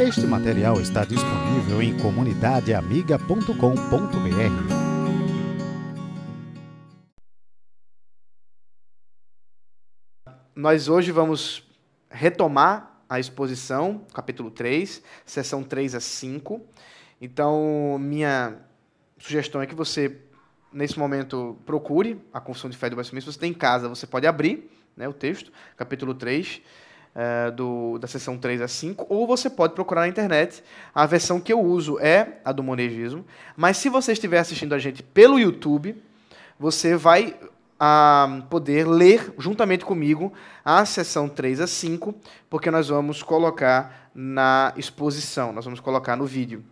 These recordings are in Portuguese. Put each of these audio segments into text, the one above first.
Este material está disponível em comunidadeamiga.com.br. Nós hoje vamos retomar a exposição, capítulo 3, sessão 3 a 5. Então, minha sugestão é que você, nesse momento, procure a Confissão de Fé do Westminster. Se você tem em casa, você pode abrir né, o texto, capítulo 3, é, do, da sessão 3 a 5, ou você pode procurar na internet. A versão que eu uso é a do monegismo, mas se você estiver assistindo a gente pelo YouTube, você vai a poder ler juntamente comigo a sessão 3 a 5, porque nós vamos colocar na exposição, nós vamos colocar no vídeo.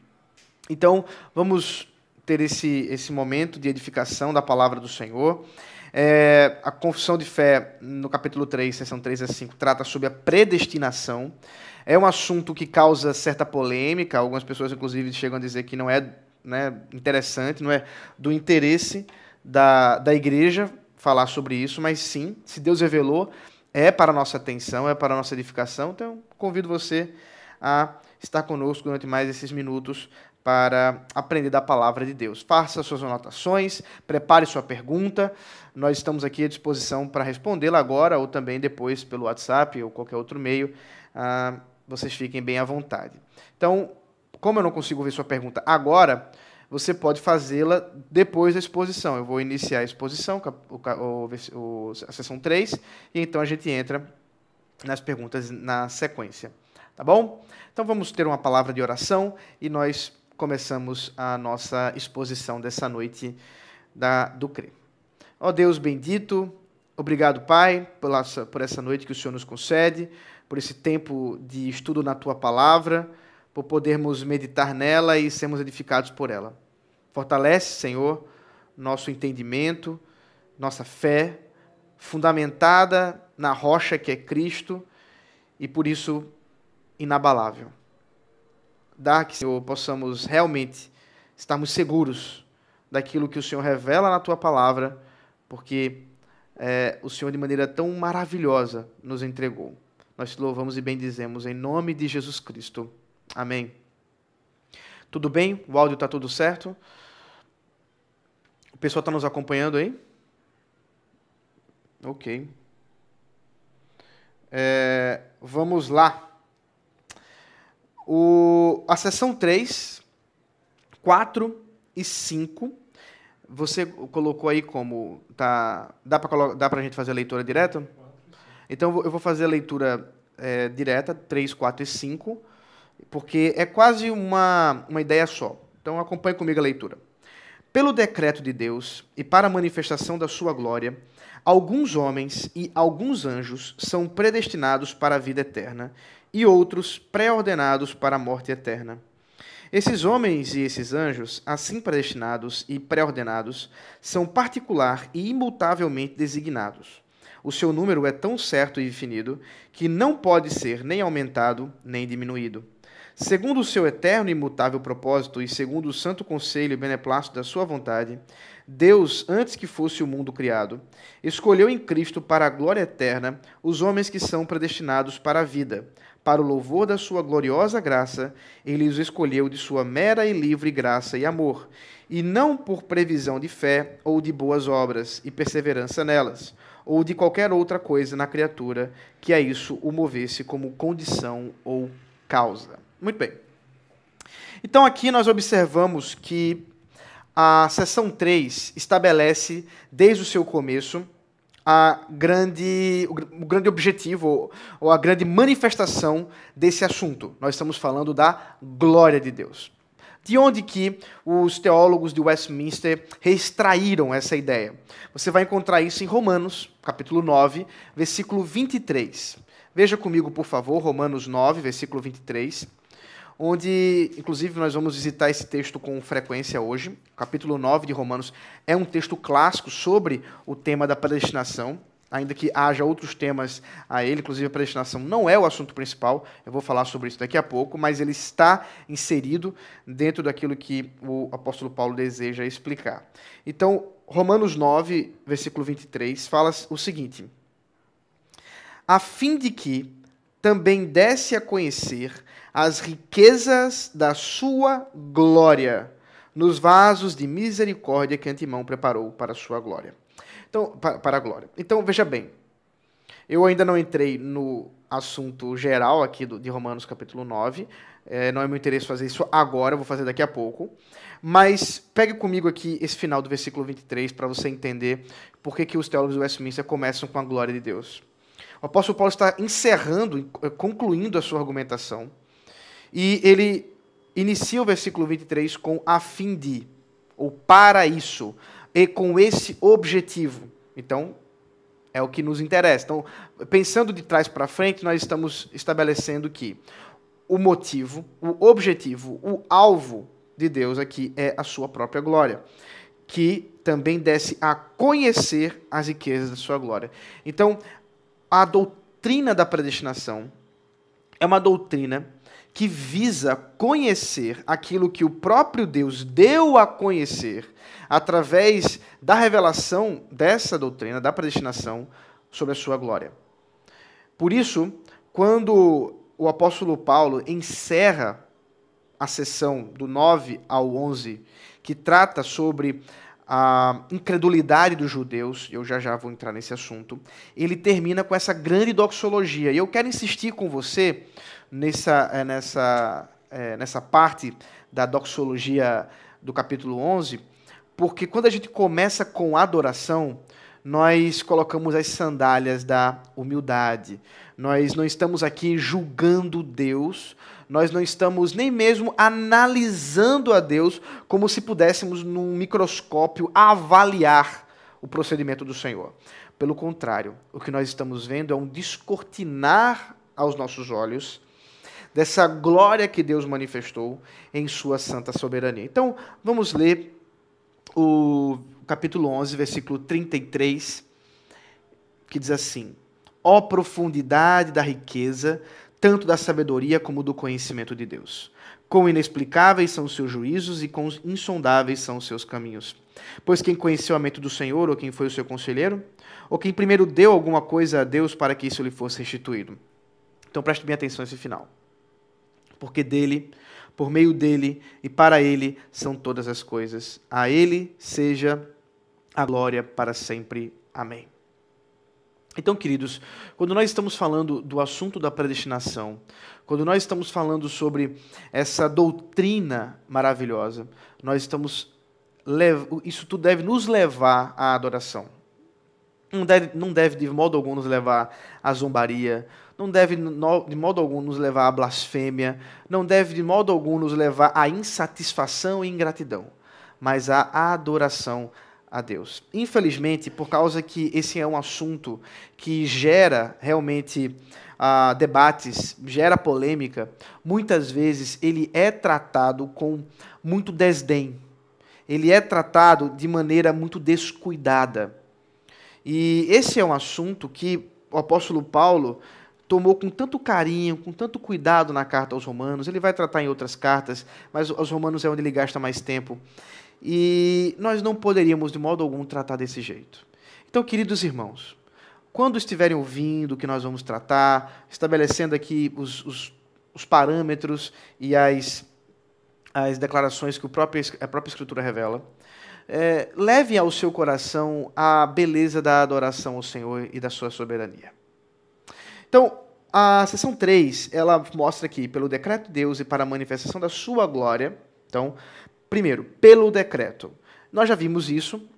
Então, vamos ter esse, esse momento de edificação da palavra do Senhor. É, a confissão de fé, no capítulo 3, seção 3 a 5, trata sobre a predestinação. É um assunto que causa certa polêmica, algumas pessoas, inclusive, chegam a dizer que não é né, interessante, não é do interesse da, da igreja falar sobre isso, mas sim, se Deus revelou, é para a nossa atenção, é para a nossa edificação. Então, convido você a estar conosco durante mais esses minutos para aprender da palavra de Deus. Faça suas anotações, prepare sua pergunta. Nós estamos aqui à disposição para respondê-la agora ou também depois pelo WhatsApp ou qualquer outro meio. Ah, vocês fiquem bem à vontade. Então, como eu não consigo ver sua pergunta agora, você pode fazê-la depois da exposição. Eu vou iniciar a exposição, o, a sessão 3, e então a gente entra nas perguntas na sequência. Tá bom? Então vamos ter uma palavra de oração e nós começamos a nossa exposição dessa noite da, do CRE. Ó Deus bendito, obrigado, Pai, pela, por essa noite que o Senhor nos concede, por esse tempo de estudo na Tua palavra, por podermos meditar nela e sermos edificados por ela. Fortalece, Senhor, nosso entendimento, nossa fé, fundamentada na rocha que é Cristo e por isso inabalável. Dá que, Senhor, possamos realmente estarmos seguros daquilo que o Senhor revela na tua palavra, porque é, o Senhor, de maneira tão maravilhosa, nos entregou. Nós te louvamos e bendizemos em nome de Jesus Cristo. Amém. Tudo bem? O áudio está tudo certo? O pessoal está nos acompanhando aí? Ok. É, vamos lá. O, a sessão 3, 4 e 5, você colocou aí como. Tá, dá para a gente fazer a leitura direta? Então eu vou fazer a leitura é, direta, 3, 4 e 5, porque é quase uma, uma ideia só. Então acompanhe comigo a leitura. Pelo decreto de Deus e para a manifestação da sua glória, alguns homens e alguns anjos são predestinados para a vida eterna e outros pré-ordenados para a morte eterna. Esses homens e esses anjos, assim predestinados e pré-ordenados, são particular e imutavelmente designados. O seu número é tão certo e definido que não pode ser nem aumentado nem diminuído. Segundo o seu eterno e imutável propósito e segundo o santo conselho e beneplácito da sua vontade, Deus, antes que fosse o mundo criado, escolheu em Cristo para a glória eterna os homens que são predestinados para a vida, para o louvor da sua gloriosa graça, ele os escolheu de sua mera e livre graça e amor, e não por previsão de fé ou de boas obras e perseverança nelas, ou de qualquer outra coisa na criatura que a isso o movesse como condição ou causa. Muito bem. Então aqui nós observamos que a seção 3 estabelece, desde o seu começo, a grande, o grande objetivo ou a grande manifestação desse assunto. Nós estamos falando da glória de Deus. De onde que os teólogos de Westminster reextraíram essa ideia? Você vai encontrar isso em Romanos, capítulo 9, versículo 23. Veja comigo, por favor, Romanos 9, versículo 23 onde, inclusive, nós vamos visitar esse texto com frequência hoje. O capítulo 9 de Romanos é um texto clássico sobre o tema da predestinação, ainda que haja outros temas a ele, inclusive a predestinação não é o assunto principal, eu vou falar sobre isso daqui a pouco, mas ele está inserido dentro daquilo que o apóstolo Paulo deseja explicar. Então, Romanos 9, versículo 23, fala o seguinte: a fim de que também desse a conhecer as riquezas da sua glória nos vasos de misericórdia que antemão preparou para a sua glória. Então, para, a glória. Então, veja bem, eu ainda não entrei no assunto geral aqui do, de Romanos capítulo 9, é, não é meu interesse fazer isso agora, vou fazer daqui a pouco. Mas pegue comigo aqui esse final do versículo 23 para você entender por que, que os teólogos do Westminster começam com a glória de Deus. O apóstolo Paulo está encerrando, concluindo a sua argumentação, e ele inicia o versículo 23 com a fim de, ou para isso, e com esse objetivo. Então, é o que nos interessa. Então, pensando de trás para frente, nós estamos estabelecendo que o motivo, o objetivo, o alvo de Deus aqui é a sua própria glória, que também desce a conhecer as riquezas da sua glória. Então, a doutrina da predestinação é uma doutrina que visa conhecer aquilo que o próprio Deus deu a conhecer através da revelação dessa doutrina, da predestinação, sobre a sua glória. Por isso, quando o apóstolo Paulo encerra a sessão do 9 ao 11, que trata sobre a incredulidade dos judeus, eu já já vou entrar nesse assunto, ele termina com essa grande doxologia. E eu quero insistir com você nessa, eh, nessa, eh, nessa parte da doxologia do capítulo 11, porque quando a gente começa com adoração, nós colocamos as sandálias da humildade. Nós não estamos aqui julgando Deus, nós não estamos nem mesmo analisando a Deus como se pudéssemos, num microscópio, avaliar o procedimento do Senhor. Pelo contrário, o que nós estamos vendo é um descortinar aos nossos olhos dessa glória que Deus manifestou em sua santa soberania. Então, vamos ler o capítulo 11, versículo 33, que diz assim: Ó profundidade da riqueza, tanto da sabedoria como do conhecimento de Deus. Quão inexplicáveis são os seus juízos e quão insondáveis são os seus caminhos. Pois quem conheceu a mente do Senhor, ou quem foi o seu conselheiro? Ou quem primeiro deu alguma coisa a Deus para que isso lhe fosse restituído? Então preste bem atenção nesse final. Porque dele, por meio dele e para ele são todas as coisas. A ele seja a glória para sempre. Amém. Então, queridos, quando nós estamos falando do assunto da predestinação, quando nós estamos falando sobre essa doutrina maravilhosa, nós estamos isso tudo deve nos levar à adoração. Não deve, não deve de modo algum nos levar à zombaria, não deve de modo algum nos levar à blasfêmia, não deve de modo algum nos levar à insatisfação e ingratidão, mas à adoração a Deus. Infelizmente, por causa que esse é um assunto que gera realmente uh, debates, gera polêmica, muitas vezes ele é tratado com muito desdém. Ele é tratado de maneira muito descuidada. E esse é um assunto que o apóstolo Paulo tomou com tanto carinho, com tanto cuidado na carta aos Romanos. Ele vai tratar em outras cartas, mas aos Romanos é onde ele gasta mais tempo. E nós não poderíamos, de modo algum, tratar desse jeito. Então, queridos irmãos, quando estiverem ouvindo o que nós vamos tratar, estabelecendo aqui os, os, os parâmetros e as, as declarações que o próprio, a própria Escritura revela, é, leve ao seu coração a beleza da adoração ao Senhor e da sua soberania. Então, a seção 3, ela mostra aqui, pelo decreto de Deus e para a manifestação da sua glória, então, Primeiro, pelo decreto. Nós já vimos isso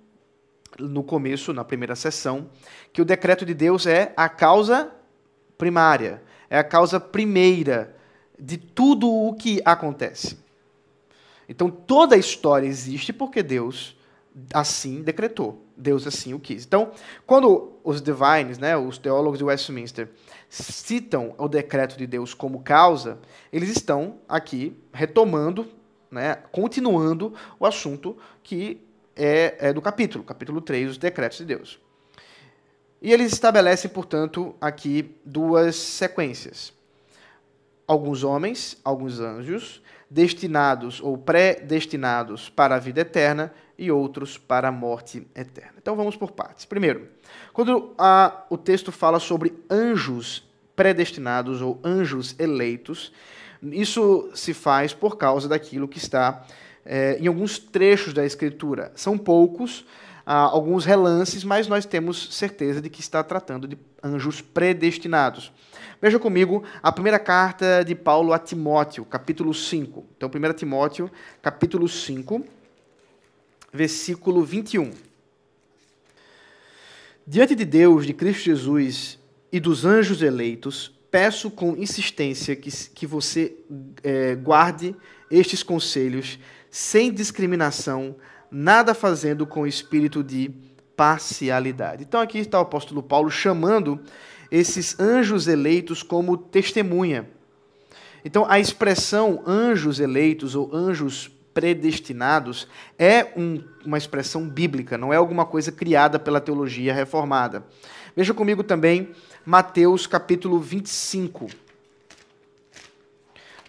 no começo, na primeira sessão, que o decreto de Deus é a causa primária, é a causa primeira de tudo o que acontece. Então toda a história existe porque Deus assim decretou, Deus assim o quis. Então, quando os divines, né, os teólogos de Westminster, citam o decreto de Deus como causa, eles estão aqui retomando né, continuando o assunto que é, é, do capítulo, capítulo 3, os decretos de Deus. E eles estabelecem, portanto, aqui duas sequências. Alguns homens, alguns anjos, destinados ou predestinados para a vida eterna e outros para a morte eterna. Então vamos por partes. Primeiro, quando a, o texto fala sobre anjos predestinados ou anjos eleitos. Isso se faz por causa daquilo que está é, em alguns trechos da Escritura. São poucos, ah, alguns relances, mas nós temos certeza de que está tratando de anjos predestinados. Veja comigo a primeira carta de Paulo a Timóteo, capítulo 5. Então, 1 Timóteo, capítulo 5, versículo 21. Diante de Deus, de Cristo Jesus e dos anjos eleitos, peço com insistência que, que você é, guarde estes conselhos sem discriminação, nada fazendo com espírito de parcialidade. Então aqui está o apóstolo Paulo chamando esses anjos eleitos como testemunha. Então a expressão anjos eleitos ou anjos predestinados é um, uma expressão bíblica, não é alguma coisa criada pela teologia reformada. Veja comigo também Mateus capítulo 25.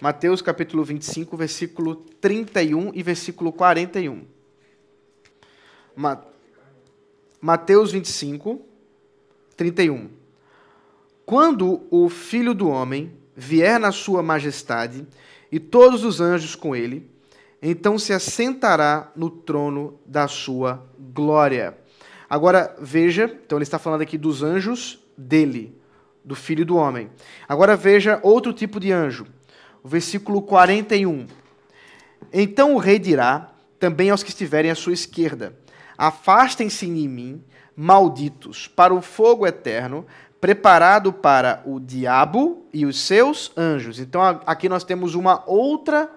Mateus capítulo 25, versículo 31 e versículo 41. Mateus 25, 31. Quando o Filho do Homem vier na sua majestade e todos os anjos com ele, então se assentará no trono da sua glória. Agora veja, então ele está falando aqui dos anjos dele, do Filho do Homem. Agora veja outro tipo de anjo o versículo 41. Então o rei dirá também aos que estiverem à sua esquerda: Afastem-se de mim, malditos, para o fogo eterno, preparado para o diabo e os seus anjos. Então aqui nós temos uma outra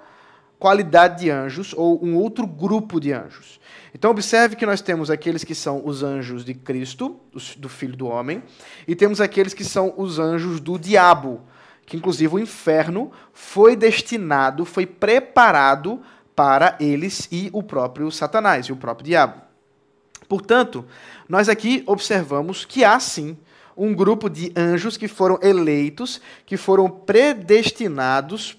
qualidade de anjos, ou um outro grupo de anjos. Então, observe que nós temos aqueles que são os anjos de Cristo, do Filho do Homem, e temos aqueles que são os anjos do diabo, que inclusive o inferno foi destinado, foi preparado para eles e o próprio Satanás e o próprio diabo. Portanto, nós aqui observamos que há sim um grupo de anjos que foram eleitos, que foram predestinados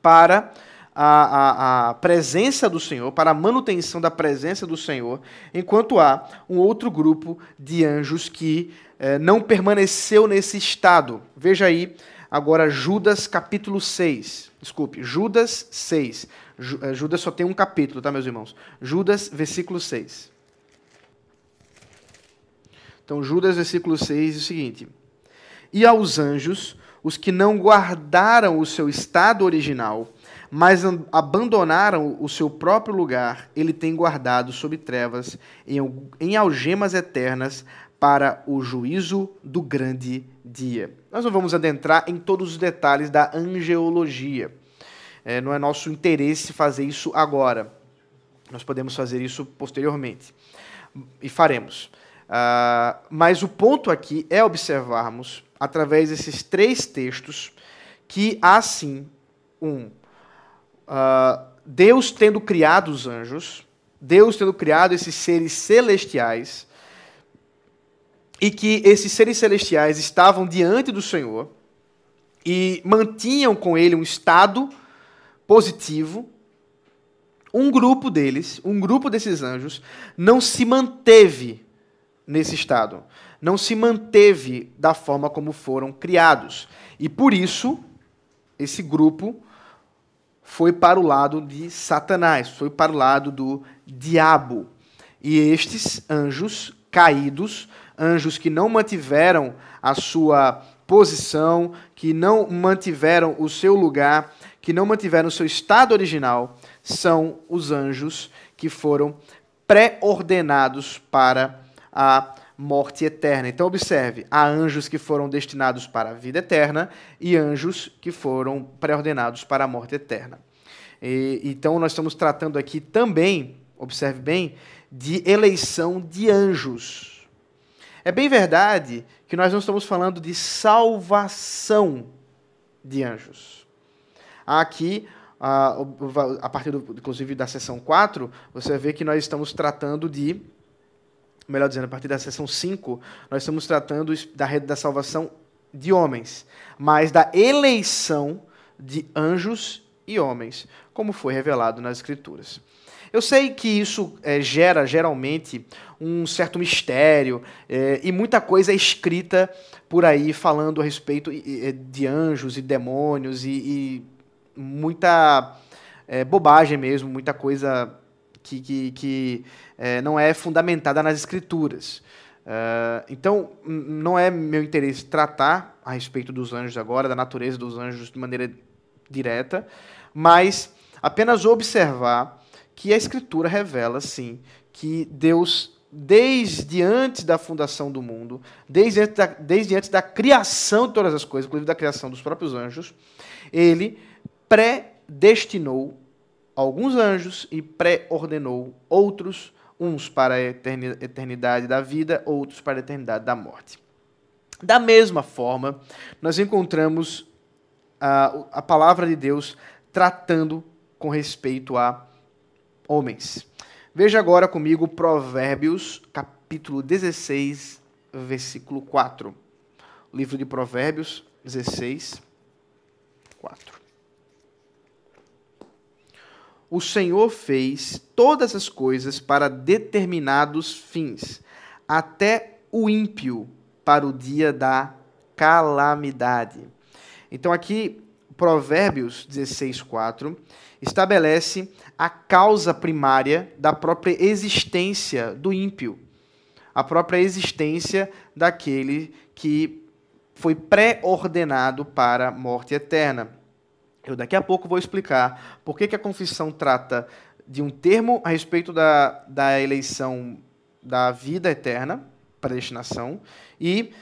para a, a, a, presença do Senhor, para a manutenção da presença do Senhor, enquanto há um outro grupo de anjos que eh, não permaneceu nesse estado. Veja aí Agora, Judas capítulo 6. Desculpe, Judas 6. Eh, Judas só tem um capítulo, tá, meus irmãos? Judas, versículo 6. Então, Judas, versículo 6, é o seguinte: E aos anjos, os que não guardaram o seu estado original, mas abandonaram o seu próprio lugar, ele tem guardado sob trevas, em, em algemas eternas, para o juízo do grande dia. Nós não vamos adentrar em todos os detalhes da angeologia. É, não é nosso interesse fazer isso agora. Nós podemos fazer isso posteriormente. E faremos. Uh, mas o ponto aqui é observarmos, através desses três textos, que há sim um. Uh, Deus tendo criado os anjos, Deus tendo criado esses seres celestiais, e que esses seres celestiais estavam diante do Senhor e mantinham com ele um estado positivo, um grupo deles, um grupo desses anjos, não se manteve nesse estado, não se manteve da forma como foram criados. E por isso, esse grupo foi para o lado de Satanás, foi para o lado do diabo. E estes anjos caídos anjos que não mantiveram a sua posição, que não mantiveram o seu lugar, que não mantiveram o seu estado original, são os anjos que foram pré-ordenados para a morte eterna. Então, observe: há anjos que foram destinados para a vida eterna e anjos que foram pré-ordenados para a morte eterna. E, então, nós estamos tratando aqui também, observe bem, de eleição de anjos. É bem verdade que nós não estamos falando de salvação de anjos. Aqui, a partir, do, inclusive, da sessão 4, você vê que nós estamos tratando de, melhor dizendo, a partir da sessão 5, nós estamos tratando da rede da salvação de homens, mas da eleição de anjos e homens, como foi revelado nas Escrituras. Eu sei que isso é, gera geralmente um certo mistério é, e muita coisa é escrita por aí falando a respeito de anjos e demônios e, e muita é, bobagem mesmo, muita coisa que, que, que é, não é fundamentada nas escrituras. Uh, então, não é meu interesse tratar a respeito dos anjos agora, da natureza dos anjos de maneira direta, mas apenas observar que a Escritura revela, sim, que Deus, desde antes da fundação do mundo, desde antes da, desde antes da criação de todas as coisas, inclusive da criação dos próprios anjos, ele predestinou alguns anjos e pré-ordenou outros uns para a eternidade da vida, outros para a eternidade da morte. Da mesma forma, nós encontramos a, a palavra de Deus tratando com respeito a homens. Veja agora comigo Provérbios, capítulo 16, versículo 4. livro de Provérbios 16, 4 o Senhor fez todas as coisas para determinados fins, até o ímpio para o dia da calamidade. Então aqui Provérbios 16:4 estabelece a causa primária da própria existência do ímpio, a própria existência daquele que foi pré-ordenado para a morte eterna. Eu daqui a pouco vou explicar por que, que a confissão trata de um termo a respeito da, da eleição da vida eterna, predestinação, e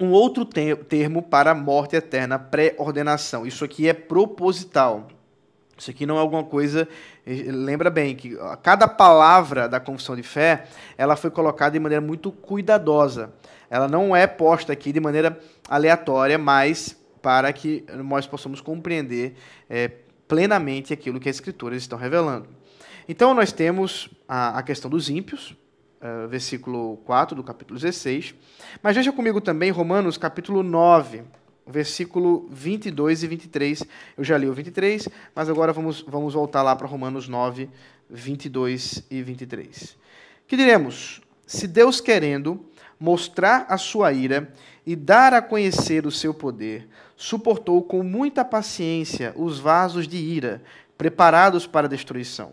um outro termo para morte eterna, pré-ordenação. Isso aqui é proposital. Isso aqui não é alguma coisa. Lembra bem que cada palavra da confissão de fé ela foi colocada de maneira muito cuidadosa. Ela não é posta aqui de maneira aleatória, mas para que nós possamos compreender é, plenamente aquilo que as Escrituras estão revelando. Então, nós temos a, a questão dos ímpios, uh, versículo 4 do capítulo 16. Mas veja comigo também Romanos, capítulo 9, versículo 22 e 23. Eu já li o 23, mas agora vamos, vamos voltar lá para Romanos 9, 22 e 23. Que diremos? Se Deus querendo mostrar a sua ira e dar a conhecer o seu poder, suportou com muita paciência os vasos de ira preparados para a destruição,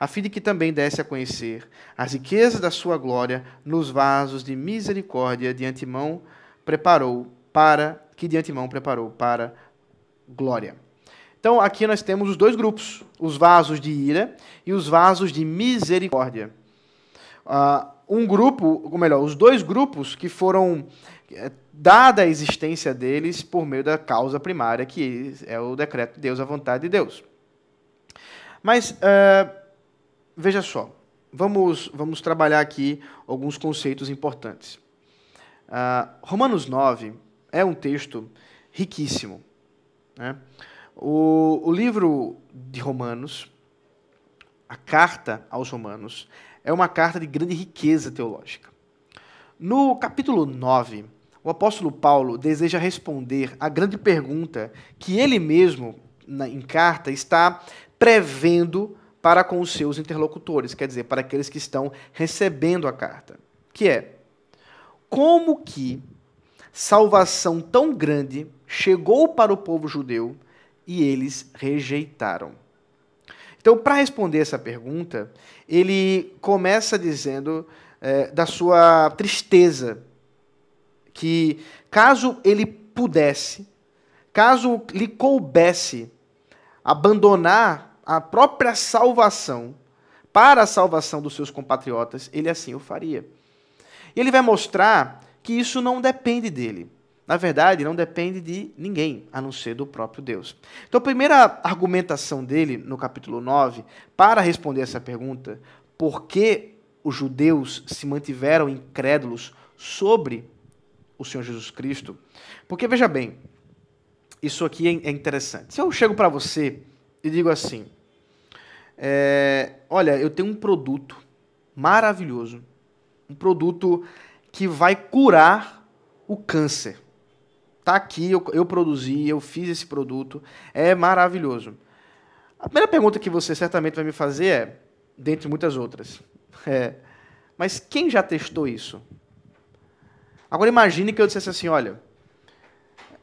a fim de que também desse a conhecer as riquezas da sua glória nos vasos de misericórdia de antemão preparou para que de antemão preparou para glória. Então aqui nós temos os dois grupos, os vasos de ira e os vasos de misericórdia. Uh, um grupo, ou melhor, os dois grupos que foram dada a existência deles por meio da causa primária, que é o decreto de Deus, a vontade de Deus. Mas, uh, veja só, vamos, vamos trabalhar aqui alguns conceitos importantes. Uh, Romanos 9 é um texto riquíssimo. Né? O, o livro de Romanos, a carta aos Romanos, é uma carta de grande riqueza teológica. No capítulo 9, o apóstolo Paulo deseja responder à grande pergunta que ele mesmo, na, em carta, está prevendo para com os seus interlocutores, quer dizer, para aqueles que estão recebendo a carta, que é como que salvação tão grande chegou para o povo judeu e eles rejeitaram. Então, para responder essa pergunta, ele começa dizendo é, da sua tristeza que caso ele pudesse, caso lhe coubesse abandonar a própria salvação para a salvação dos seus compatriotas, ele assim o faria. E ele vai mostrar que isso não depende dele. Na verdade, não depende de ninguém, a não ser do próprio Deus. Então, a primeira argumentação dele, no capítulo 9, para responder essa pergunta, por que os judeus se mantiveram incrédulos sobre o Senhor Jesus Cristo. Porque veja bem, isso aqui é, é interessante. Se eu chego para você e digo assim: é, Olha, eu tenho um produto maravilhoso, um produto que vai curar o câncer. Tá aqui, eu, eu produzi, eu fiz esse produto, é maravilhoso. A primeira pergunta que você certamente vai me fazer é, dentre muitas outras, é, mas quem já testou isso? Agora imagine que eu dissesse assim, olha,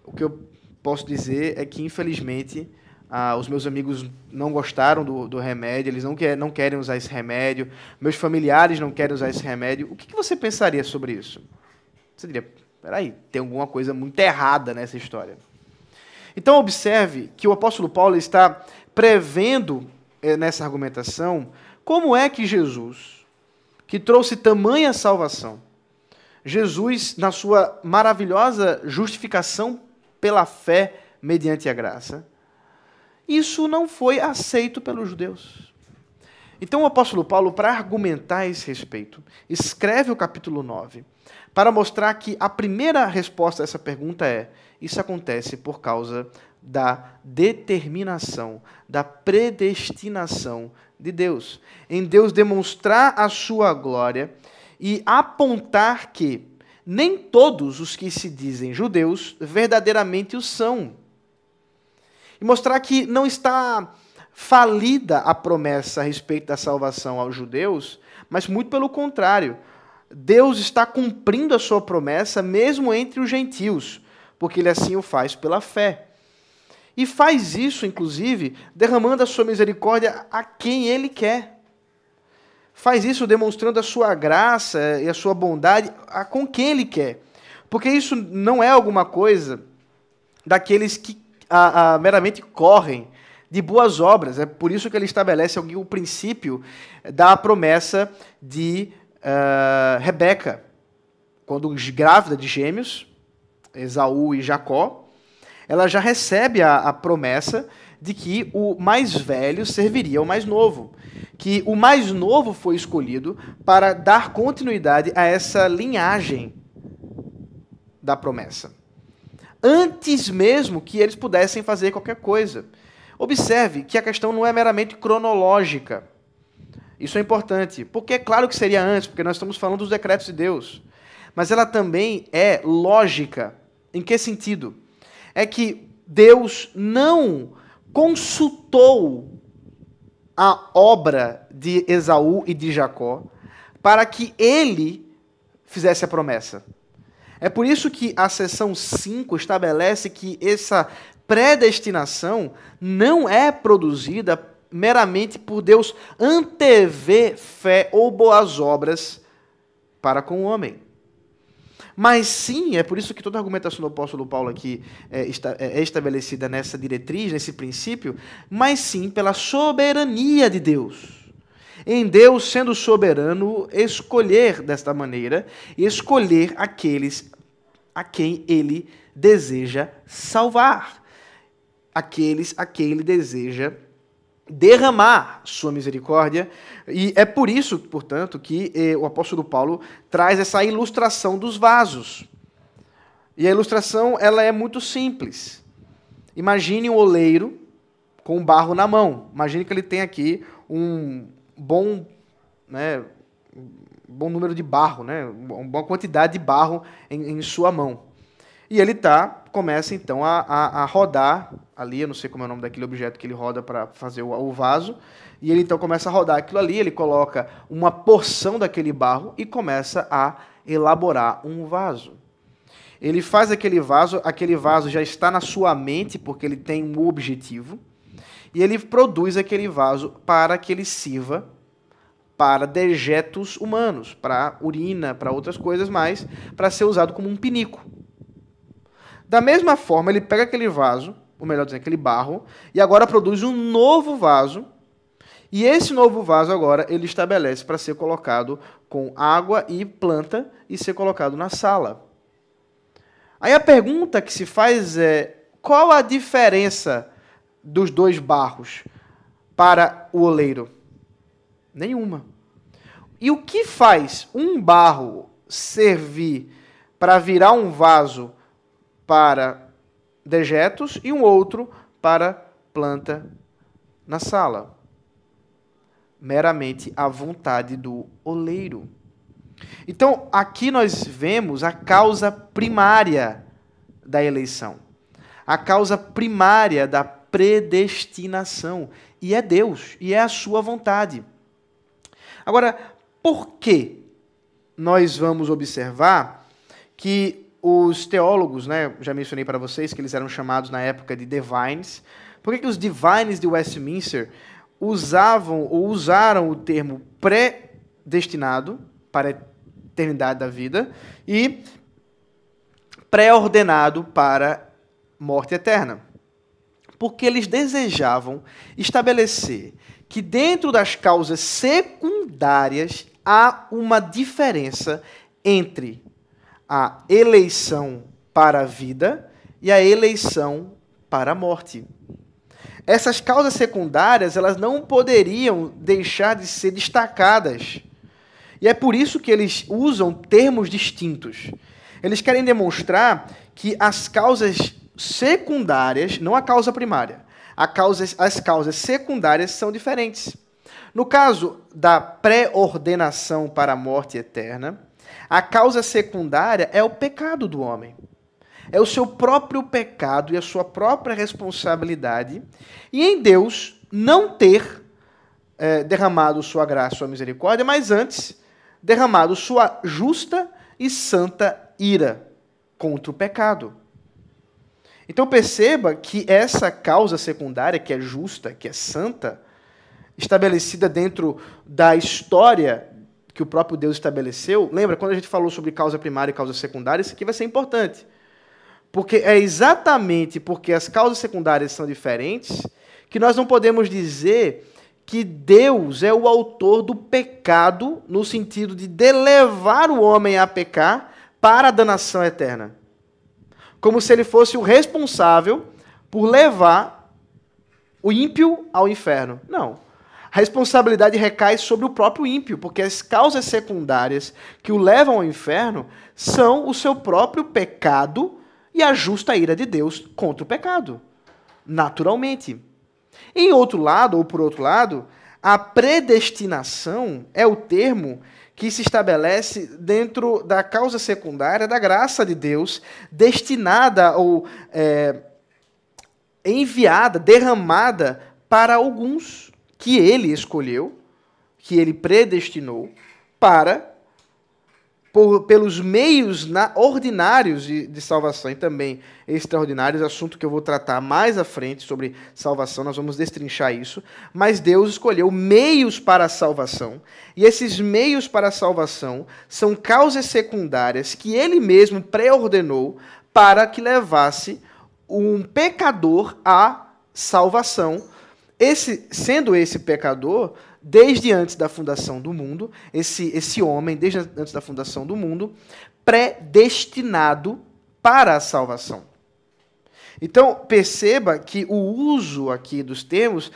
o que eu posso dizer é que, infelizmente, ah, os meus amigos não gostaram do, do remédio, eles não, quer, não querem usar esse remédio, meus familiares não querem usar esse remédio. O que, que você pensaria sobre isso? Você diria, peraí, tem alguma coisa muito errada nessa história. Então, observe que o apóstolo Paulo está prevendo eh, nessa argumentação como é que Jesus, que trouxe tamanha salvação, Jesus, na sua maravilhosa justificação pela fé mediante a graça, isso não foi aceito pelos judeus. Então o apóstolo Paulo, para argumentar a esse respeito, escreve o capítulo 9, para mostrar que a primeira resposta a essa pergunta é: isso acontece por causa da determinação, da predestinação de Deus. Em Deus demonstrar a sua glória e apontar que nem todos os que se dizem judeus verdadeiramente o são. E mostrar que não está falida a promessa a respeito da salvação aos judeus, mas muito pelo contrário. Deus está cumprindo a sua promessa mesmo entre os gentios, porque ele assim o faz pela fé. E faz isso, inclusive, derramando a sua misericórdia a quem ele quer faz isso demonstrando a sua graça e a sua bondade a com quem ele quer. Porque isso não é alguma coisa daqueles que a, a, meramente correm de boas obras. É por isso que ele estabelece o princípio da promessa de uh, Rebeca, quando grávida de gêmeos, Esaú e Jacó, ela já recebe a, a promessa de que o mais velho serviria ao mais novo que o mais novo foi escolhido para dar continuidade a essa linhagem da promessa. Antes mesmo que eles pudessem fazer qualquer coisa. Observe que a questão não é meramente cronológica. Isso é importante, porque é claro que seria antes, porque nós estamos falando dos decretos de Deus. Mas ela também é lógica. Em que sentido? É que Deus não consultou a obra de Esaú e de Jacó para que ele fizesse a promessa. É por isso que a seção 5 estabelece que essa predestinação não é produzida meramente por Deus antever fé ou boas obras para com o homem. Mas sim, é por isso que toda a argumentação do apóstolo Paulo aqui é, é, é estabelecida nessa diretriz, nesse princípio, mas sim pela soberania de Deus. Em Deus, sendo soberano, escolher desta maneira e escolher aqueles a quem ele deseja salvar, aqueles a quem ele deseja derramar sua misericórdia. E é por isso, portanto, que eh, o apóstolo Paulo traz essa ilustração dos vasos. E a ilustração ela é muito simples. Imagine um oleiro com barro na mão. Imagine que ele tem aqui um bom, né, bom número de barro, né, uma boa quantidade de barro em, em sua mão. E ele tá, começa então a, a, a, rodar ali, eu não sei como é o nome daquele objeto que ele roda para fazer o, o, vaso, e ele então começa a rodar aquilo ali, ele coloca uma porção daquele barro e começa a elaborar um vaso. Ele faz aquele vaso, aquele vaso já está na sua mente porque ele tem um objetivo, e ele produz aquele vaso para que ele sirva para dejetos humanos, para urina, para outras coisas mais, para ser usado como um pinico. Da mesma forma, ele pega aquele vaso, ou melhor dizendo, aquele barro, e agora produz um novo vaso. E esse novo vaso agora ele estabelece para ser colocado com água e planta e ser colocado na sala. Aí a pergunta que se faz é: qual a diferença dos dois barros para o oleiro? Nenhuma. E o que faz um barro servir para virar um vaso para dejetos e um outro para planta na sala. Meramente a vontade do oleiro. Então, aqui nós vemos a causa primária da eleição. A causa primária da predestinação. E é Deus, e é a sua vontade. Agora, por que nós vamos observar que os teólogos, né, já mencionei para vocês que eles eram chamados na época de divines, por que, que os divines de Westminster usavam ou usaram o termo predestinado para a eternidade da vida e pré-ordenado para morte eterna? Porque eles desejavam estabelecer que dentro das causas secundárias há uma diferença entre a eleição para a vida e a eleição para a morte. Essas causas secundárias, elas não poderiam deixar de ser destacadas. E é por isso que eles usam termos distintos. Eles querem demonstrar que as causas secundárias, não a causa primária, a as causas secundárias são diferentes. No caso da pré-ordenação para a morte eterna, a causa secundária é o pecado do homem. É o seu próprio pecado e a sua própria responsabilidade. E em Deus não ter é, derramado sua graça, sua misericórdia, mas antes derramado sua justa e santa ira contra o pecado. Então perceba que essa causa secundária, que é justa, que é santa, estabelecida dentro da história que o próprio Deus estabeleceu. Lembra, quando a gente falou sobre causa primária e causa secundária, isso aqui vai ser importante. Porque é exatamente porque as causas secundárias são diferentes que nós não podemos dizer que Deus é o autor do pecado no sentido de levar o homem a pecar para a danação eterna. Como se ele fosse o responsável por levar o ímpio ao inferno. Não. A responsabilidade recai sobre o próprio ímpio, porque as causas secundárias que o levam ao inferno são o seu próprio pecado e a justa ira de Deus contra o pecado. Naturalmente. Em outro lado, ou por outro lado, a predestinação é o termo que se estabelece dentro da causa secundária da graça de Deus, destinada ou é, enviada, derramada para alguns que ele escolheu, que ele predestinou para por, pelos meios na, ordinários de, de, salvação e também extraordinários, assunto que eu vou tratar mais à frente sobre salvação, nós vamos destrinchar isso. Mas Deus escolheu meios para a salvação, e esses meios para a salvação são causas secundárias que ele mesmo pré-ordenou para que levasse um pecador à salvação. Esse, sendo esse pecador, desde antes da fundação do mundo, esse, esse homem, desde antes da fundação do mundo, predestinado para a salvação. Então, perceba que o uso aqui dos termos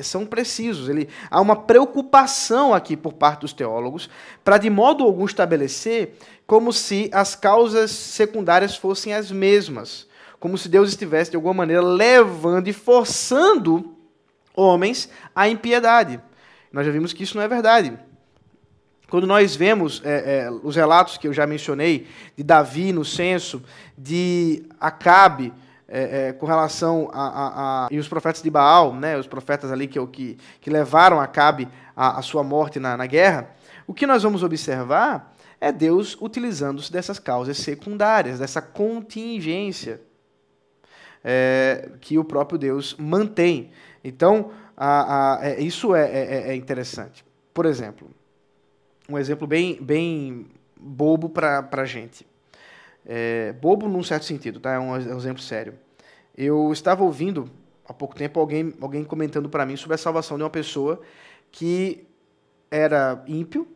são precisos. Ele, há uma preocupação aqui por parte dos teólogos para, de modo algum, estabelecer como se as causas secundárias fossem as mesmas. Como se Deus estivesse, de alguma maneira, levando e forçando homens à impiedade. Nós já vimos que isso não é verdade. Quando nós vemos é, é, os relatos que eu já mencionei, de Davi no censo, de Acabe, é, é, com relação a, a, a, e os profetas de Baal, né, os profetas ali que, que, que levaram Acabe à, à sua morte na, na guerra, o que nós vamos observar é Deus utilizando-se dessas causas secundárias, dessa contingência é, que o próprio Deus mantém. Então, a, a, é, isso é, é, é, é, interessante. Por exemplo, um exemplo bem, bem bobo para a gente. É, bobo num certo sentido, tá? É um, exemplo sério. Eu estava ouvindo há pouco tempo alguém, alguém comentando para mim sobre a salvação de uma pessoa que era ímpio,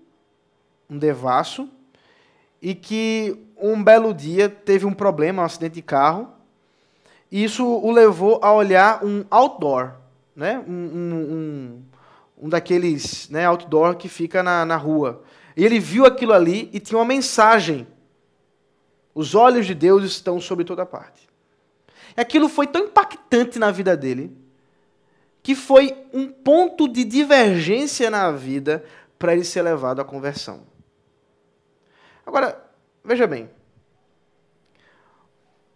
um devasso, e que um belo dia teve um problema, um acidente de carro, e isso o levou a olhar um outdoor, né? um, um, um, um daqueles né, outdoor que fica na, na rua. E ele viu aquilo ali e tinha uma mensagem. Os olhos de Deus estão sobre toda parte. E aquilo foi tão impactante na vida dele que foi um ponto de divergência na vida para ele ser levado à conversão. Agora, veja bem.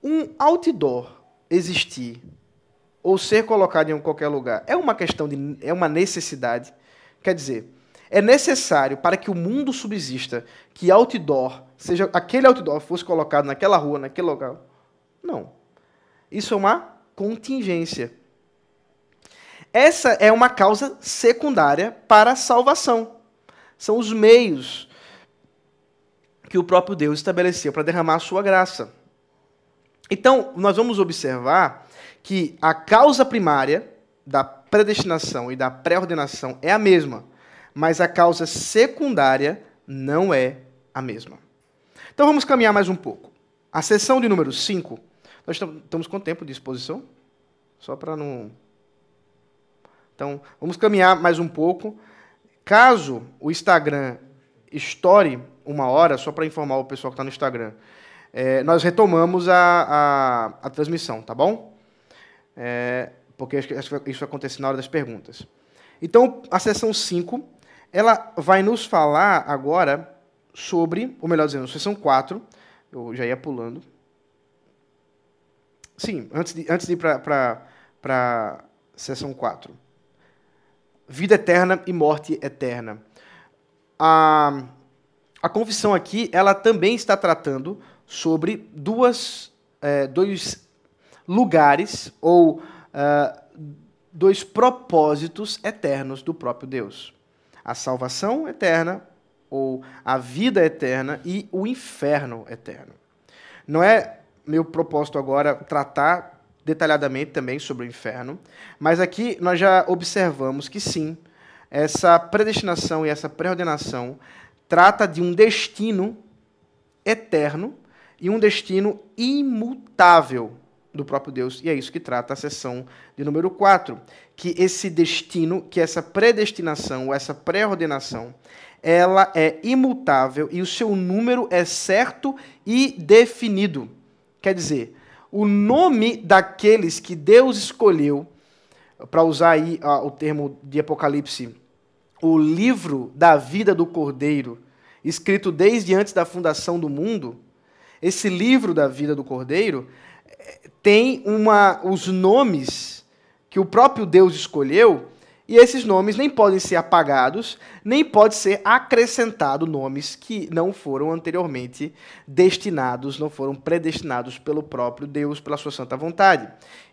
Um outdoor existir ou ser colocado em qualquer lugar é uma questão de é uma necessidade. Quer dizer, é necessário para que o mundo subsista que outdoor, seja aquele outdoor fosse colocado naquela rua, naquele local. Não. Isso é uma contingência. Essa é uma causa secundária para a salvação. São os meios que o próprio Deus estabeleceu para derramar a sua graça. Então, nós vamos observar que a causa primária da predestinação e da pré-ordenação é a mesma, mas a causa secundária não é a mesma. Então vamos caminhar mais um pouco. A sessão de número 5, nós estamos com tempo de exposição? Só para não. Então, vamos caminhar mais um pouco. Caso o Instagram estoure uma hora, só para informar o pessoal que está no Instagram, é, nós retomamos a, a, a, transmissão, tá bom? É, porque isso vai acontecer na hora das perguntas. Então, a sessão 5, ela vai nos falar agora sobre, ou melhor dizendo, sessão 4, eu já ia pulando. Sim, antes de, antes de ir para a sessão 4. Vida eterna e morte eterna. A, a confissão aqui, ela também está tratando sobre duas, é, dois lugares ou uh, dois propósitos eternos do próprio Deus: a salvação eterna ou a vida eterna e o inferno eterno. Não é meu propósito agora tratar detalhadamente também sobre o inferno, mas aqui nós já observamos que sim, essa predestinação e essa preordenação trata de um destino eterno e um destino imutável do próprio Deus. E é isso que trata a sessão de número 4, que esse destino, que essa predestinação, essa pré-ordenação, ela é imutável e o seu número é certo e definido. Quer dizer, o nome daqueles que Deus escolheu, para usar aí uh, o termo de Apocalipse, o livro da vida do Cordeiro, escrito desde antes da fundação do mundo, esse livro da vida do Cordeiro eh, tem uma, os nomes que o próprio Deus escolheu, e esses nomes nem podem ser apagados, nem pode ser acrescentado nomes que não foram anteriormente destinados, não foram predestinados pelo próprio Deus, pela sua santa vontade.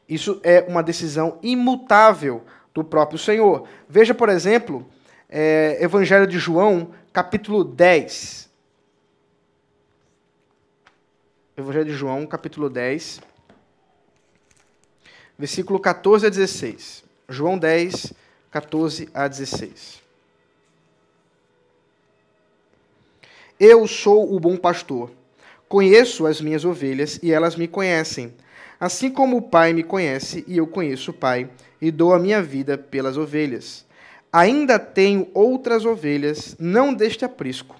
Isso é uma decisão imutável do próprio Senhor. Veja, por exemplo, é, Evangelho de João, capítulo 10. Evangelho de João, capítulo 10, versículo 14 a 16. João 10, 14 a 16. Eu sou o bom pastor. Conheço as minhas ovelhas e elas me conhecem. Assim como o Pai me conhece e eu conheço o Pai, e dou a minha vida pelas ovelhas. Ainda tenho outras ovelhas, não deste aprisco.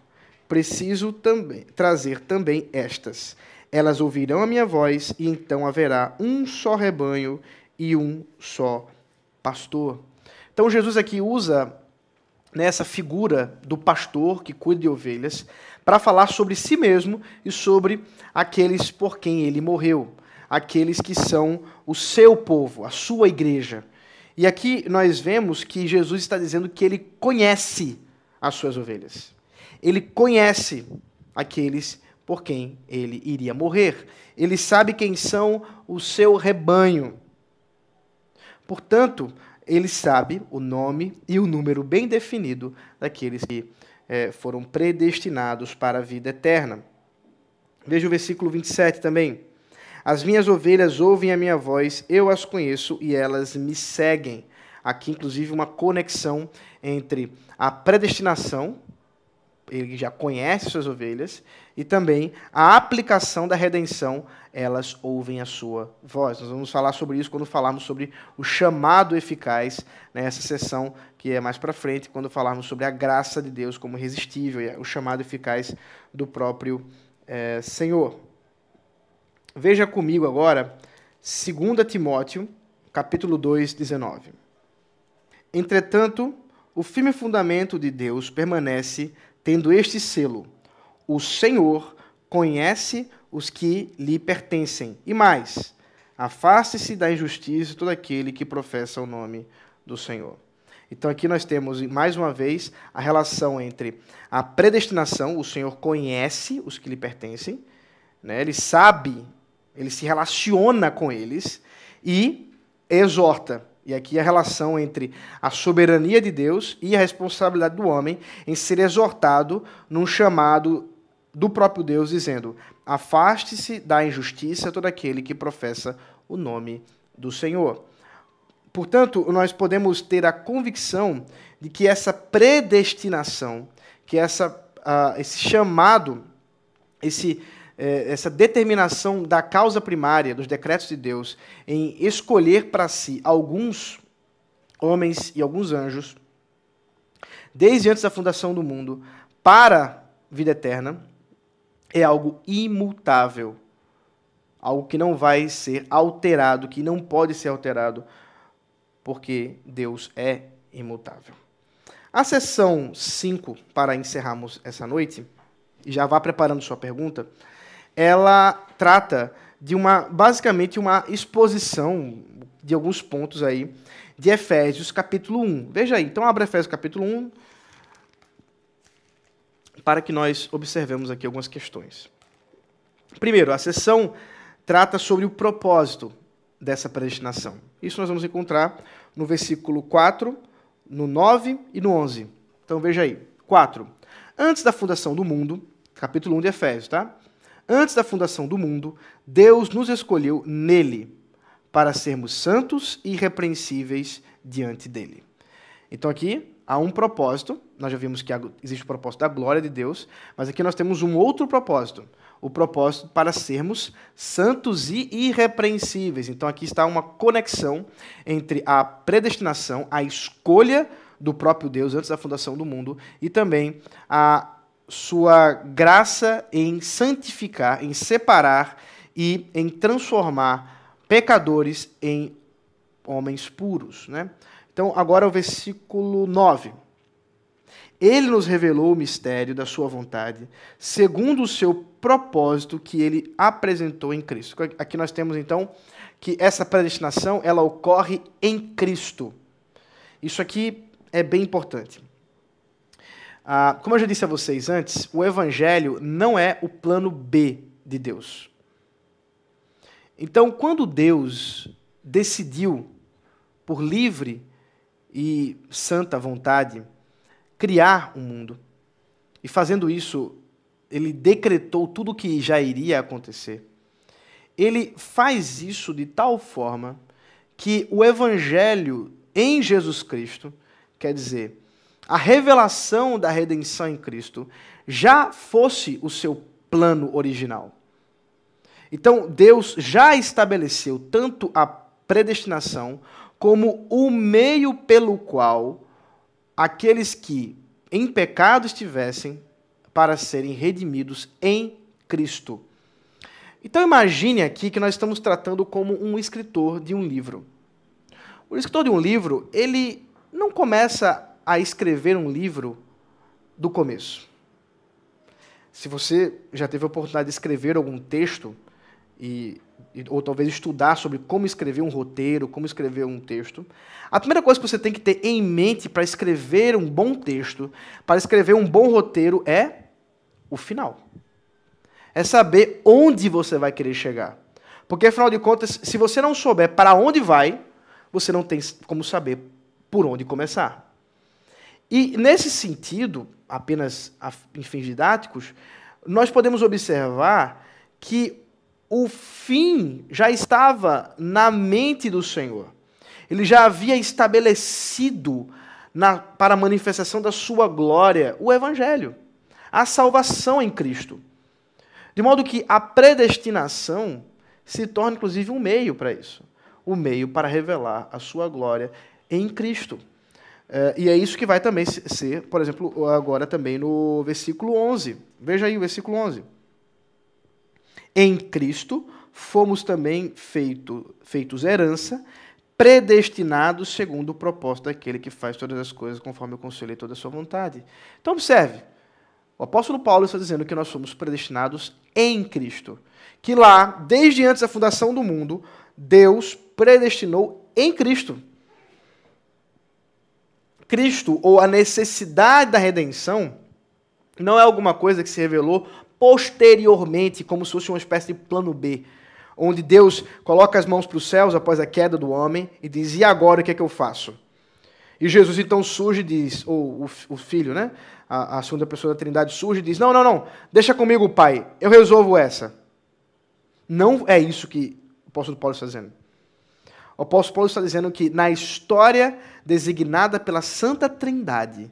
Preciso também trazer também estas elas ouvirão a minha voz, e então haverá um só rebanho e um só pastor. Então Jesus aqui usa nessa figura do pastor que cuida de ovelhas para falar sobre si mesmo e sobre aqueles por quem ele morreu, aqueles que são o seu povo, a sua igreja. E aqui nós vemos que Jesus está dizendo que ele conhece as suas ovelhas. Ele conhece aqueles por quem ele iria morrer. Ele sabe quem são o seu rebanho. Portanto, ele sabe o nome e o número bem definido daqueles que é, foram predestinados para a vida eterna. Veja o versículo 27 também. As minhas ovelhas ouvem a minha voz, eu as conheço e elas me seguem. Aqui, inclusive, uma conexão entre a predestinação, ele já conhece suas ovelhas, e também a aplicação da redenção, elas ouvem a sua voz. Nós vamos falar sobre isso quando falarmos sobre o chamado eficaz, nessa né, sessão que é mais para frente, quando falarmos sobre a graça de Deus como irresistível, e o chamado eficaz do próprio é, Senhor. Veja comigo agora 2 Timóteo, capítulo 2, 19. Entretanto, o firme fundamento de Deus permanece tendo este selo: o Senhor conhece os que lhe pertencem. E mais, Afaste-se da injustiça todo aquele que professa o nome do Senhor. Então aqui nós temos, mais uma vez, a relação entre a predestinação, o Senhor conhece os que lhe pertencem, né? ele sabe, ele se relaciona com eles e exorta. E aqui a relação entre a soberania de Deus e a responsabilidade do homem em ser exortado num chamado do próprio Deus, dizendo: Afaste-se da injustiça todo aquele que professa o nome do Senhor. Portanto, nós podemos ter a convicção de que essa predestinação, que essa, uh, esse chamado, esse, eh, essa determinação da causa primária dos decretos de Deus em escolher para si alguns homens e alguns anjos, desde antes da fundação do mundo, para vida eterna, é algo imutável. Algo que não vai ser alterado, que não pode ser alterado porque Deus é imutável. A sessão 5, para encerrarmos essa noite, e já vá preparando sua pergunta, ela trata de uma, basicamente, uma exposição de alguns pontos aí de Efésios capítulo 1. Veja aí, então abra Efésios capítulo 1 para que nós observemos aqui algumas questões. Primeiro, a sessão trata sobre o propósito dessa predestinação. Isso nós vamos encontrar no versículo 4, no 9 e no 11. Então veja aí. 4. Antes da fundação do mundo, capítulo 1 de Efésios, tá? Antes da fundação do mundo, Deus nos escolheu nele para sermos santos e irrepreensíveis diante dele. Então aqui há um propósito, nós já vimos que existe o propósito da glória de Deus, mas aqui nós temos um outro propósito, o propósito para sermos santos e irrepreensíveis. Então aqui está uma conexão entre a predestinação, a escolha do próprio Deus antes da fundação do mundo e também a sua graça em santificar, em separar e em transformar pecadores em homens puros, né? Então, agora o versículo 9. Ele nos revelou o mistério da sua vontade, segundo o seu propósito que ele apresentou em Cristo. Aqui nós temos então que essa predestinação ela ocorre em Cristo. Isso aqui é bem importante. Ah, como eu já disse a vocês antes, o Evangelho não é o plano B de Deus. Então, quando Deus decidiu, por livre e santa vontade, criar um mundo. E fazendo isso, ele decretou tudo o que já iria acontecer. Ele faz isso de tal forma que o evangelho em Jesus Cristo, quer dizer, a revelação da redenção em Cristo, já fosse o seu plano original. Então, Deus já estabeleceu tanto a predestinação como o meio pelo qual aqueles que em pecado estivessem para serem redimidos em Cristo. Então imagine aqui que nós estamos tratando como um escritor de um livro. O escritor de um livro, ele não começa a escrever um livro do começo. Se você já teve a oportunidade de escrever algum texto e ou talvez estudar sobre como escrever um roteiro, como escrever um texto, a primeira coisa que você tem que ter em mente para escrever um bom texto, para escrever um bom roteiro, é o final. É saber onde você vai querer chegar. Porque, afinal de contas, se você não souber para onde vai, você não tem como saber por onde começar. E, nesse sentido, apenas em fins didáticos, nós podemos observar que o fim já estava na mente do Senhor. Ele já havia estabelecido na, para a manifestação da sua glória o Evangelho, a salvação em Cristo. De modo que a predestinação se torna, inclusive, um meio para isso o meio para revelar a sua glória em Cristo. É, e é isso que vai também ser, por exemplo, agora também no versículo 11. Veja aí o versículo 11. Em Cristo fomos também feito, feitos herança, predestinados segundo o propósito daquele que faz todas as coisas conforme o conselho e toda a sua vontade. Então observe, o apóstolo Paulo está dizendo que nós somos predestinados em Cristo. Que lá, desde antes da fundação do mundo, Deus predestinou em Cristo. Cristo, ou a necessidade da redenção, não é alguma coisa que se revelou posteriormente, como se fosse uma espécie de plano B, onde Deus coloca as mãos para os céus após a queda do homem e diz: E agora o que é que eu faço? E Jesus então surge e diz, ou o, filho, né? A, a, segunda pessoa da Trindade surge e diz: Não, não, não, deixa comigo, pai, eu resolvo essa. Não é isso que o apóstolo Paulo está dizendo. O apóstolo Paulo está dizendo que na história designada pela Santa Trindade,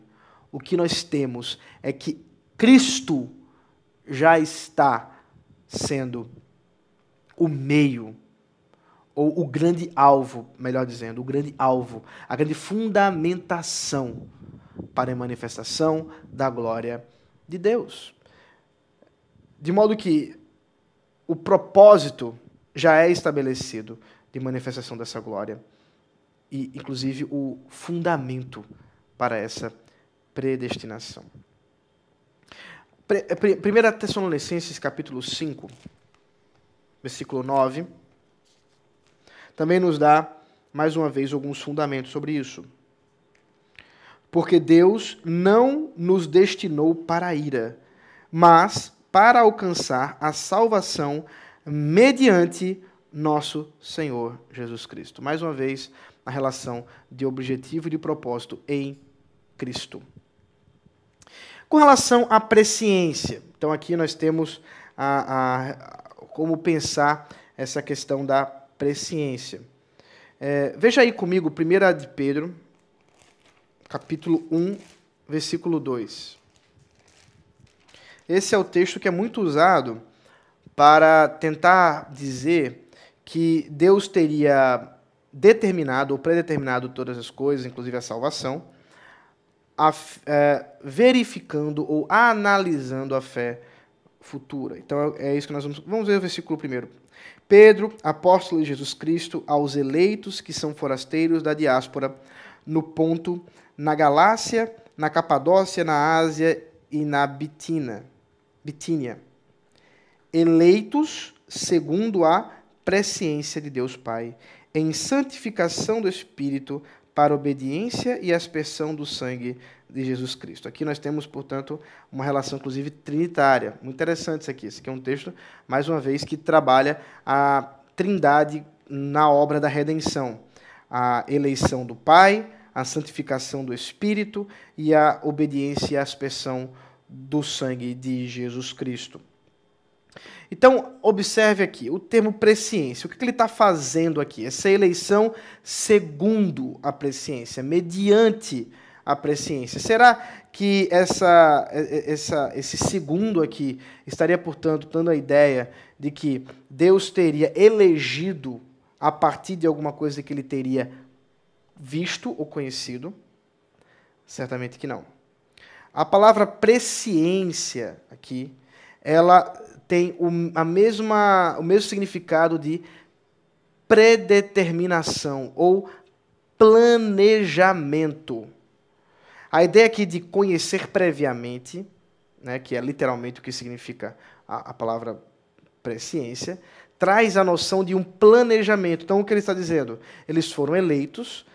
o que nós temos é que Cristo já está sendo o meio ou o grande alvo, melhor dizendo, o grande alvo, a grande fundamentação para a manifestação da glória de Deus. De modo que o propósito já é estabelecido de manifestação dessa glória e, inclusive, o fundamento para essa predestinação. 1 Tessalonicenses capítulo 5, versículo 9 também nos dá, mais uma vez, alguns fundamentos sobre isso. Porque Deus não nos destinou para a ira, mas para alcançar a salvação mediante nosso Senhor Jesus Cristo. Mais uma vez, a relação de objetivo e de propósito em Cristo. Com relação à presciência, então aqui nós temos a, a, como pensar essa questão da presciência. É, veja aí comigo, 1 de Pedro, capítulo 1, versículo 2. Esse é o texto que é muito usado para tentar dizer que Deus teria determinado ou predeterminado todas as coisas, inclusive a salvação, a, é, verificando ou analisando a fé futura. Então é isso que nós vamos. Vamos ver o versículo primeiro. Pedro, apóstolo de Jesus Cristo, aos eleitos que são forasteiros da diáspora, no ponto, na Galácia, na Capadócia, na Ásia e na Bitina, Bitínia. Eleitos segundo a presciência de Deus Pai, em santificação do Espírito, para obediência e aspersão do sangue de Jesus Cristo. Aqui nós temos, portanto, uma relação, inclusive, trinitária. Muito interessante isso aqui. Esse aqui é um texto, mais uma vez, que trabalha a trindade na obra da redenção. A eleição do Pai, a santificação do Espírito e a obediência e a aspersão do sangue de Jesus Cristo. Então, observe aqui o termo presciência. O que ele está fazendo aqui? Essa eleição segundo a presciência, mediante a presciência. Será que essa, essa, esse segundo aqui estaria, portanto, dando a ideia de que Deus teria elegido a partir de alguma coisa que ele teria visto ou conhecido? Certamente que não. A palavra presciência aqui, ela tem o, a mesma, o mesmo significado de predeterminação ou planejamento. A ideia aqui de conhecer previamente, né, que é literalmente o que significa a, a palavra presciência, traz a noção de um planejamento. Então, o que ele está dizendo? Eles foram eleitos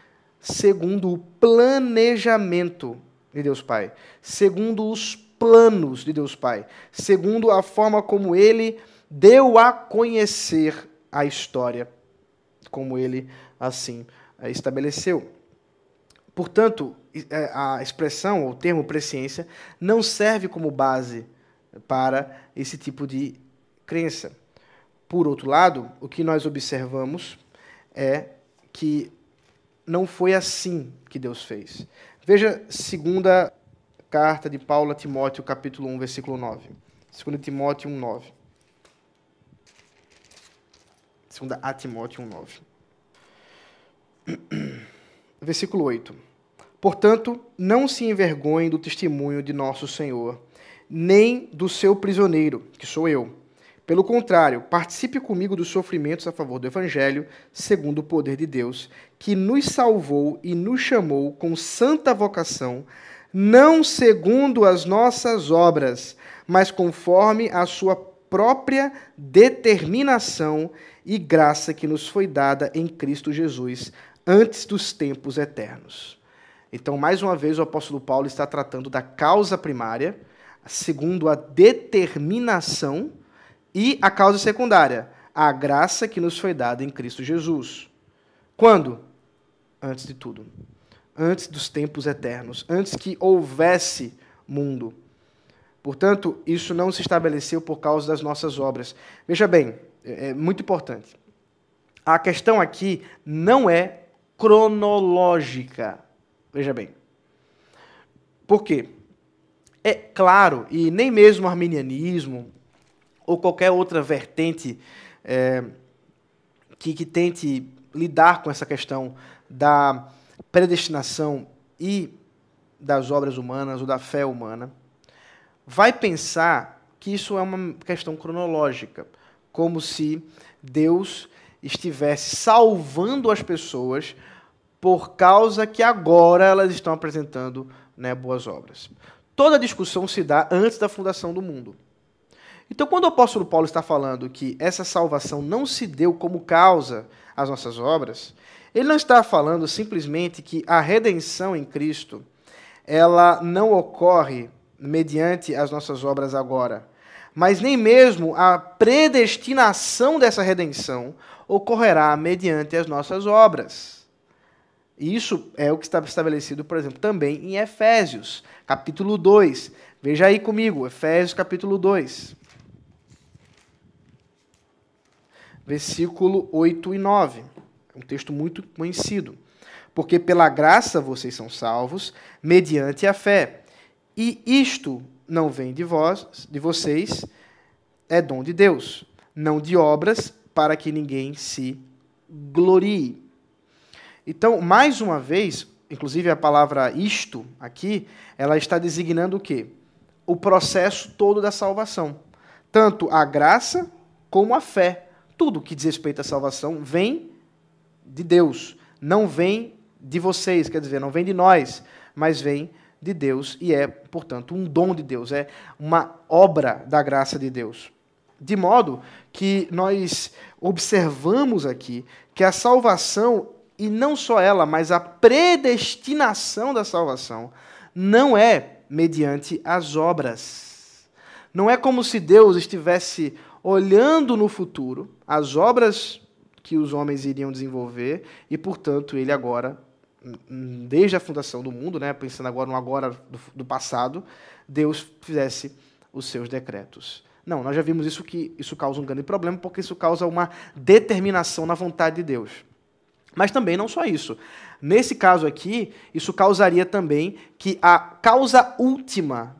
segundo o planejamento de Deus Pai, segundo os planos de Deus Pai, segundo a forma como ele deu a conhecer a história, como ele assim eh, estabeleceu. Portanto, é, a expressão, o termo presciência, não serve como base para esse tipo de crença. Por outro lado, o que nós observamos é que não foi assim que Deus fez. Veja segunda carta de Paulo a Timóteo, capítulo 1, versículo 9. 2 Timóteo 1, 9. 2 a Timóteo 1, 9. Versículo 8. Portanto, não se envergonhem do testemunho de nosso Senhor, nem do seu prisioneiro, que sou eu. Pelo contrário, participe comigo dos sofrimentos a favor do Evangelho, segundo o poder de Deus, que nos salvou e nos chamou com santa vocação não segundo as nossas obras, mas conforme a sua própria determinação e graça que nos foi dada em Cristo Jesus antes dos tempos eternos. Então, mais uma vez, o apóstolo Paulo está tratando da causa primária, segundo a determinação, e a causa secundária, a graça que nos foi dada em Cristo Jesus. Quando? Antes de tudo. Antes dos tempos eternos. Antes que houvesse mundo. Portanto, isso não se estabeleceu por causa das nossas obras. Veja bem, é, é muito importante. A questão aqui não é cronológica. Veja bem. Por quê? É claro, e nem mesmo o arminianismo ou qualquer outra vertente é, que, que tente lidar com essa questão da predestinação e das obras humanas ou da fé humana, vai pensar que isso é uma questão cronológica, como se Deus estivesse salvando as pessoas por causa que agora elas estão apresentando né, boas obras. Toda a discussão se dá antes da fundação do mundo. Então, quando o apóstolo Paulo está falando que essa salvação não se deu como causa às nossas obras, ele não está falando simplesmente que a redenção em Cristo ela não ocorre mediante as nossas obras agora, mas nem mesmo a predestinação dessa redenção ocorrerá mediante as nossas obras. Isso é o que está estabelecido, por exemplo, também em Efésios, capítulo 2. Veja aí comigo, Efésios, capítulo 2. Versículo 8 e 9. Um texto muito conhecido. Porque pela graça vocês são salvos, mediante a fé. E isto não vem de vós, de vocês, é dom de Deus, não de obras, para que ninguém se glorie. Então, mais uma vez, inclusive a palavra isto aqui, ela está designando o quê? O processo todo da salvação. Tanto a graça como a fé. Tudo que diz respeito à salvação vem de Deus, não vem de vocês, quer dizer, não vem de nós, mas vem de Deus e é, portanto, um dom de Deus, é uma obra da graça de Deus. De modo que nós observamos aqui que a salvação, e não só ela, mas a predestinação da salvação, não é mediante as obras. Não é como se Deus estivesse olhando no futuro as obras que os homens iriam desenvolver e, portanto, ele agora desde a fundação do mundo, né, pensando agora no agora do, do, passado, Deus fizesse os seus decretos. Não, nós já vimos isso que isso causa um grande problema, porque isso causa uma determinação na vontade de Deus. Mas também não só isso. Nesse caso aqui, isso causaria também que a causa última,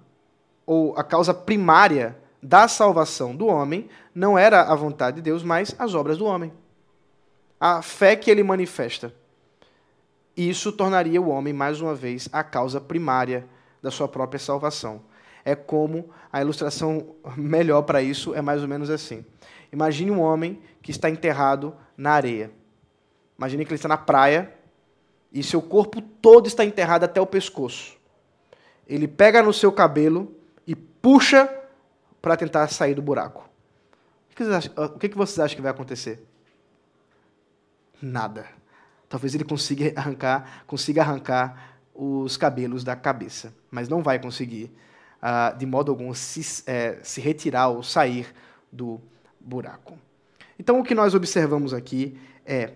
ou a causa primária da salvação do homem, não era a vontade de Deus, mas as obras do homem. A fé que ele manifesta. Isso tornaria o homem, mais uma vez, a causa primária da sua própria salvação. É como a ilustração melhor para isso é mais ou menos assim. Imagine um homem que está enterrado na areia. Imagine que ele está na praia e seu corpo todo está enterrado até o pescoço. Ele pega no seu cabelo e puxa para tentar sair do buraco. O que vocês acham que vai acontecer? Nada talvez ele consiga arrancar, consiga arrancar os cabelos da cabeça, mas não vai conseguir, uh, de modo algum, se, é, se retirar ou sair do buraco. Então, o que nós observamos aqui é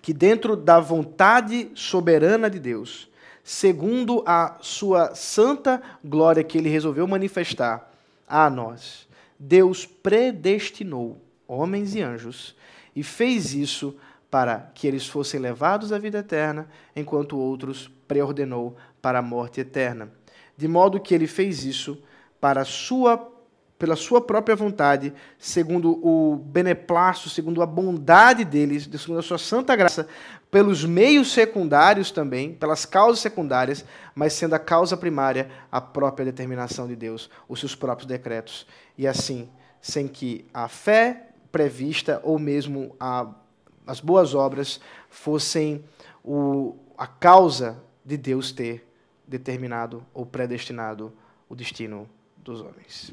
que, dentro da vontade soberana de Deus, segundo a sua santa glória que ele resolveu manifestar a nós, Deus predestinou homens e anjos e fez isso para que eles fossem levados à vida eterna, enquanto outros preordenou para a morte eterna. De modo que ele fez isso para sua pela sua própria vontade, segundo o beneplácito, segundo a bondade deles, segundo a sua santa graça, pelos meios secundários também, pelas causas secundárias, mas sendo a causa primária a própria determinação de Deus, os seus próprios decretos. E assim, sem que a fé prevista ou mesmo a as boas obras fossem o, a causa de Deus ter determinado ou predestinado o destino dos homens.